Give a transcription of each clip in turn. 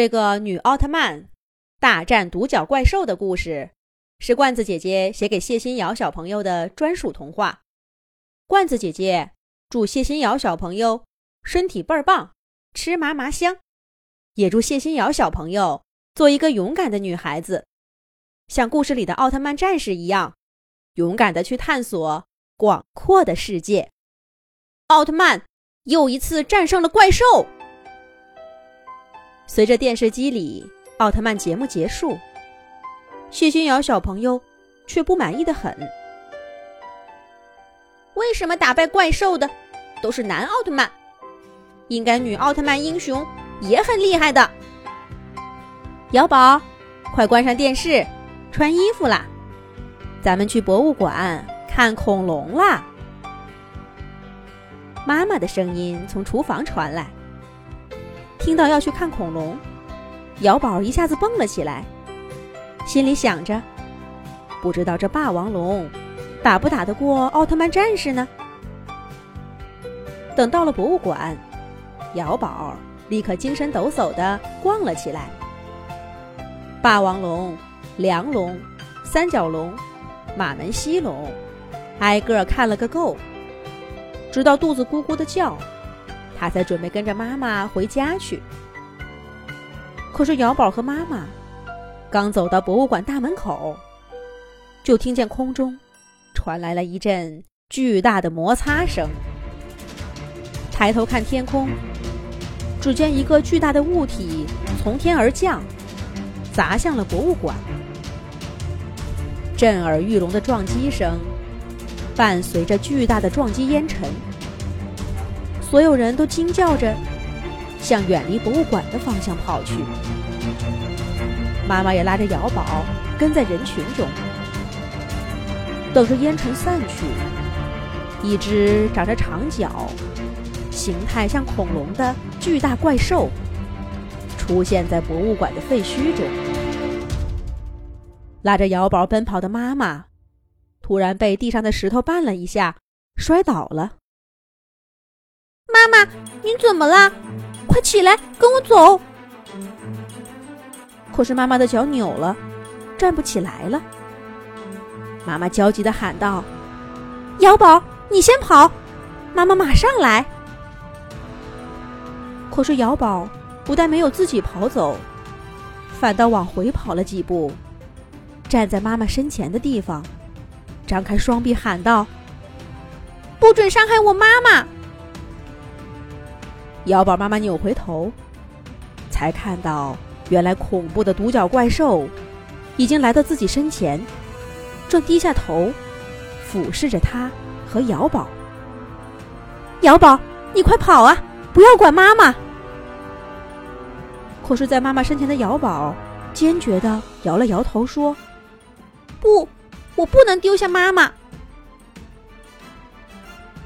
这个女奥特曼大战独角怪兽的故事，是罐子姐姐写给谢新瑶小朋友的专属童话。罐子姐姐祝谢新瑶小朋友身体倍儿棒，吃嘛嘛香，也祝谢新瑶小朋友做一个勇敢的女孩子，像故事里的奥特曼战士一样，勇敢的去探索广阔的世界。奥特曼又一次战胜了怪兽。随着电视机里奥特曼节目结束，谢欣瑶小朋友却不满意的很。为什么打败怪兽的都是男奥特曼？应该女奥特曼英雄也很厉害的。瑶宝，快关上电视，穿衣服啦！咱们去博物馆看恐龙啦！妈妈的声音从厨房传来。听到要去看恐龙，瑶宝一下子蹦了起来，心里想着：不知道这霸王龙打不打得过奥特曼战士呢？等到了博物馆，瑶宝立刻精神抖擞地逛了起来。霸王龙、梁龙、三角龙、马门溪龙，挨个看了个够，直到肚子咕咕的叫。他才准备跟着妈妈回家去。可是姚宝和妈妈刚走到博物馆大门口，就听见空中传来了一阵巨大的摩擦声。抬头看天空，只见一个巨大的物体从天而降，砸向了博物馆。震耳欲聋的撞击声，伴随着巨大的撞击烟尘。所有人都惊叫着，向远离博物馆的方向跑去。妈妈也拉着瑶宝跟在人群中，等着烟尘散去。一只长着长角、形态像恐龙的巨大怪兽出现在博物馆的废墟中。拉着瑶宝奔跑的妈妈，突然被地上的石头绊了一下，摔倒了。妈妈，您怎么了？快起来，跟我走。可是妈妈的脚扭了，站不起来了。妈妈焦急的喊道：“瑶宝，你先跑，妈妈马上来。”可是瑶宝不但没有自己跑走，反倒往回跑了几步，站在妈妈身前的地方，张开双臂喊道：“不准伤害我妈妈！”瑶宝妈妈扭回头，才看到原来恐怖的独角怪兽已经来到自己身前，正低下头俯视着他和瑶宝。瑶宝，你快跑啊！不要管妈妈。可是，在妈妈身前的瑶宝坚决的摇了摇头，说：“不，我不能丢下妈妈。”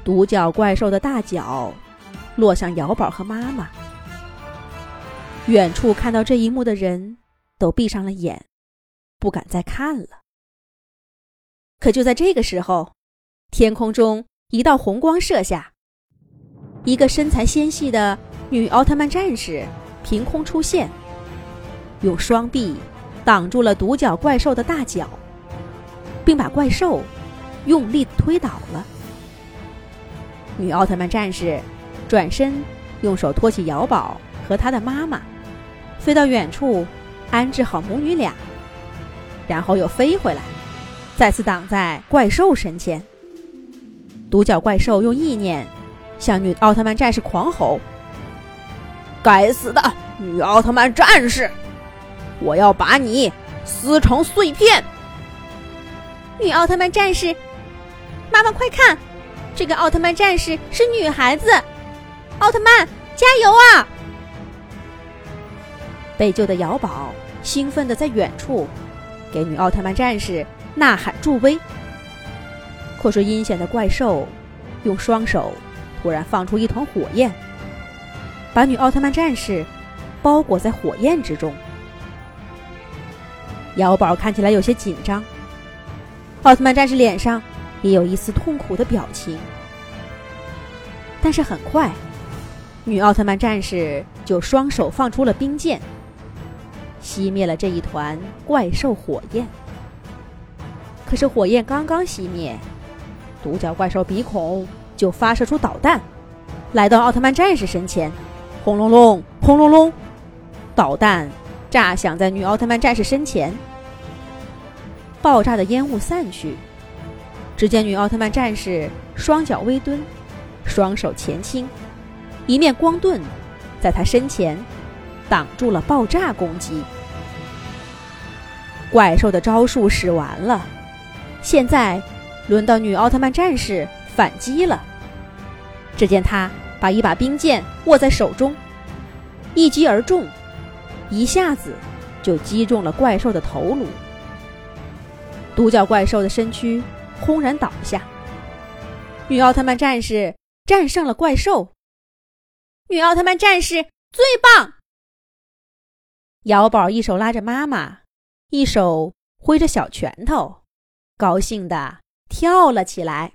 独角怪兽的大脚。落向瑶宝和妈妈。远处看到这一幕的人都闭上了眼，不敢再看了。可就在这个时候，天空中一道红光射下，一个身材纤细的女奥特曼战士凭空出现，用双臂挡住了独角怪兽的大脚，并把怪兽用力推倒了。女奥特曼战士。转身，用手托起瑶宝和他的妈妈，飞到远处，安置好母女俩，然后又飞回来，再次挡在怪兽身前。独角怪兽用意念向女奥特曼战士狂吼：“该死的女奥特曼战士，我要把你撕成碎片！”女奥特曼战士，妈妈快看，这个奥特曼战士是女孩子。奥特曼，加油啊！被救的瑶宝兴奋的在远处给女奥特曼战士呐喊助威。可是阴险的怪兽用双手突然放出一团火焰，把女奥特曼战士包裹在火焰之中。瑶宝看起来有些紧张，奥特曼战士脸上也有一丝痛苦的表情，但是很快。女奥特曼战士就双手放出了冰剑，熄灭了这一团怪兽火焰。可是火焰刚刚熄灭，独角怪兽鼻孔就发射出导弹，来到奥特曼战士身前，轰隆隆，轰隆隆，导弹炸响在女奥特曼战士身前。爆炸的烟雾散去，只见女奥特曼战士双脚微蹲，双手前倾，一面光盾在他身前挡住了爆炸攻击。怪兽的招数使完了，现在轮到女奥特曼战士反击了。只见她把一把冰剑握在手中，一击而中，一下子就击中了怪兽的头颅。独角怪兽的身躯轰然倒下，女奥特曼战士战胜了怪兽。女奥特曼战士最棒！姚宝一手拉着妈妈，一手挥着小拳头，高兴的跳了起来。